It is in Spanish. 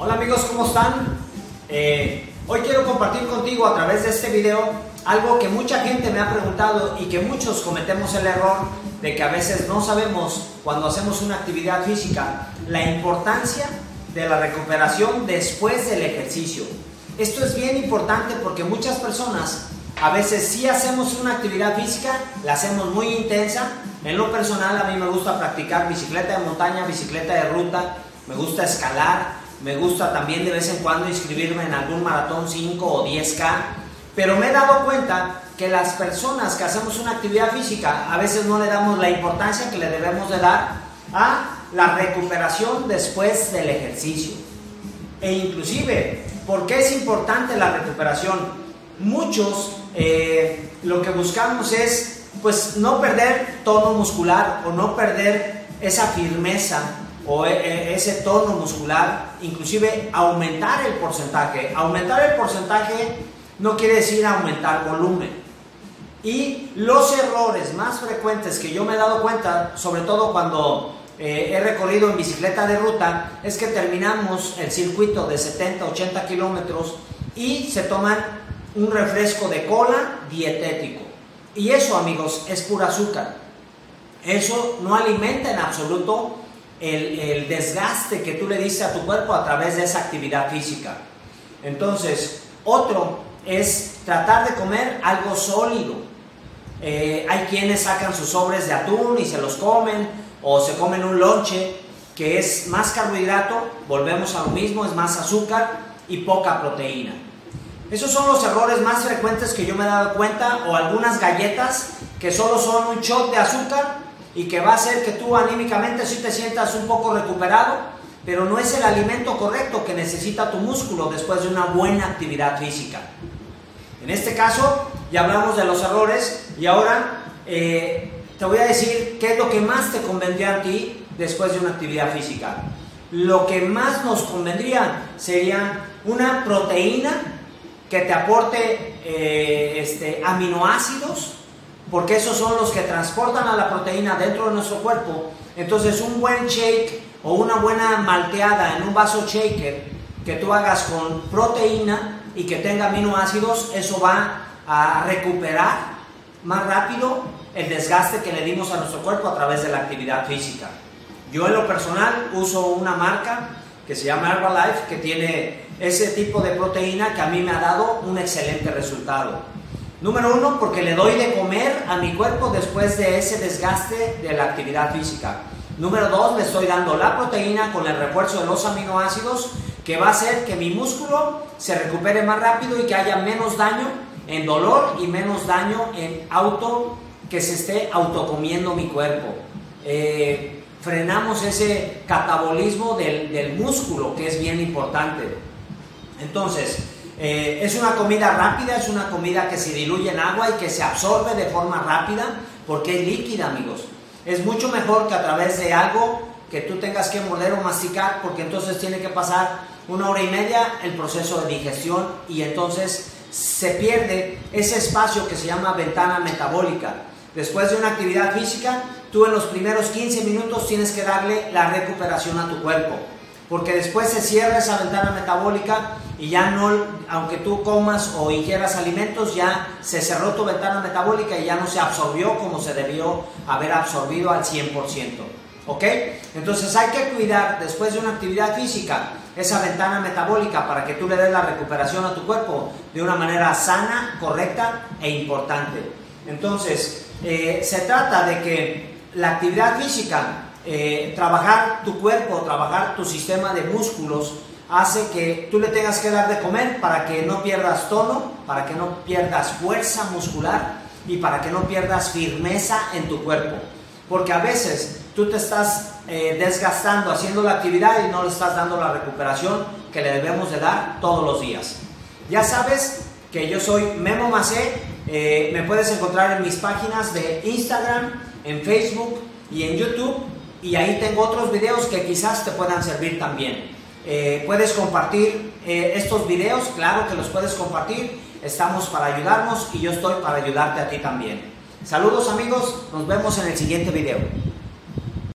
Hola amigos, ¿cómo están? Eh, hoy quiero compartir contigo a través de este video algo que mucha gente me ha preguntado y que muchos cometemos el error de que a veces no sabemos cuando hacemos una actividad física la importancia de la recuperación después del ejercicio. Esto es bien importante porque muchas personas a veces sí hacemos una actividad física, la hacemos muy intensa. En lo personal a mí me gusta practicar bicicleta de montaña, bicicleta de ruta, me gusta escalar, me gusta también de vez en cuando inscribirme en algún maratón 5 o 10K, pero me he dado cuenta que las personas que hacemos una actividad física a veces no le damos la importancia que le debemos de dar a la recuperación después del ejercicio. E inclusive, ¿por qué es importante la recuperación? Muchos eh, lo que buscamos es pues no perder tono muscular o no perder esa firmeza o e, e, ese tono muscular, inclusive aumentar el porcentaje. Aumentar el porcentaje no quiere decir aumentar volumen. Y los errores más frecuentes que yo me he dado cuenta, sobre todo cuando eh, he recorrido en bicicleta de ruta, es que terminamos el circuito de 70, 80 kilómetros y se toman un refresco de cola dietético. Y eso, amigos, es pura azúcar. Eso no alimenta en absoluto el, desgaste que tú le diste a tu cuerpo a través de esa actividad física. Entonces, otro es tratar de comer algo sólido. Eh, hay quienes sacan sus sobres de atún y se los comen, o se comen un lonche que es más carbohidrato, volvemos a lo mismo, es más azúcar y poca proteína. Esos son los errores más frecuentes que yo me he dado cuenta, o algunas galletas que solo son un shot de azúcar y que va a hacer que tú anímicamente sí te sientas un poco recuperado, pero no es el alimento correcto que necesita tu músculo después de una buena actividad física. En este caso, ya hablamos de los errores y ahora eh, te voy a decir qué es lo que más te convendría a ti después de una actividad física. Lo que más nos convendría sería una proteína que te aporte eh, este, aminoácidos porque esos son los que transportan a la proteína dentro de nuestro cuerpo. Entonces un buen shake o una buena malteada en un vaso shaker que tú hagas con proteína y que tenga aminoácidos, eso va a recuperar más rápido el desgaste que le dimos a nuestro cuerpo a través de la actividad física. Yo en lo personal uso una marca que se llama Herbalife que tiene ese tipo de proteína que a mí me ha dado un excelente resultado. Número uno, porque le doy de comer a mi cuerpo después de ese desgaste de la actividad física. Número dos, le estoy dando la proteína con el refuerzo de los aminoácidos que va a hacer que mi músculo se recupere más rápido y que haya menos daño en dolor y menos daño en auto que se esté autocomiendo mi cuerpo. Eh, frenamos ese catabolismo del, del músculo que es bien importante. Entonces, eh, es una comida rápida, es una comida que se diluye en agua y que se absorbe de forma rápida porque es líquida, amigos. Es mucho mejor que a través de algo que tú tengas que morder o masticar porque entonces tiene que pasar una hora y media el proceso de digestión y entonces se pierde ese espacio que se llama ventana metabólica. Después de una actividad física, tú en los primeros 15 minutos tienes que darle la recuperación a tu cuerpo porque después se cierra esa ventana metabólica y ya no, aunque tú comas o ingieras alimentos, ya se cerró tu ventana metabólica y ya no se absorbió como se debió haber absorbido al 100%. ¿Ok? Entonces hay que cuidar después de una actividad física esa ventana metabólica para que tú le des la recuperación a tu cuerpo de una manera sana, correcta e importante. Entonces, eh, se trata de que la actividad física eh, trabajar tu cuerpo, trabajar tu sistema de músculos, hace que tú le tengas que dar de comer para que no pierdas tono, para que no pierdas fuerza muscular y para que no pierdas firmeza en tu cuerpo. Porque a veces tú te estás eh, desgastando haciendo la actividad y no le estás dando la recuperación que le debemos de dar todos los días. Ya sabes que yo soy Memo Macé, eh, me puedes encontrar en mis páginas de Instagram, en Facebook y en YouTube y ahí tengo otros videos que quizás te puedan servir también. Eh, puedes compartir eh, estos videos, claro que los puedes compartir, estamos para ayudarnos y yo estoy para ayudarte a ti también. Saludos amigos, nos vemos en el siguiente video.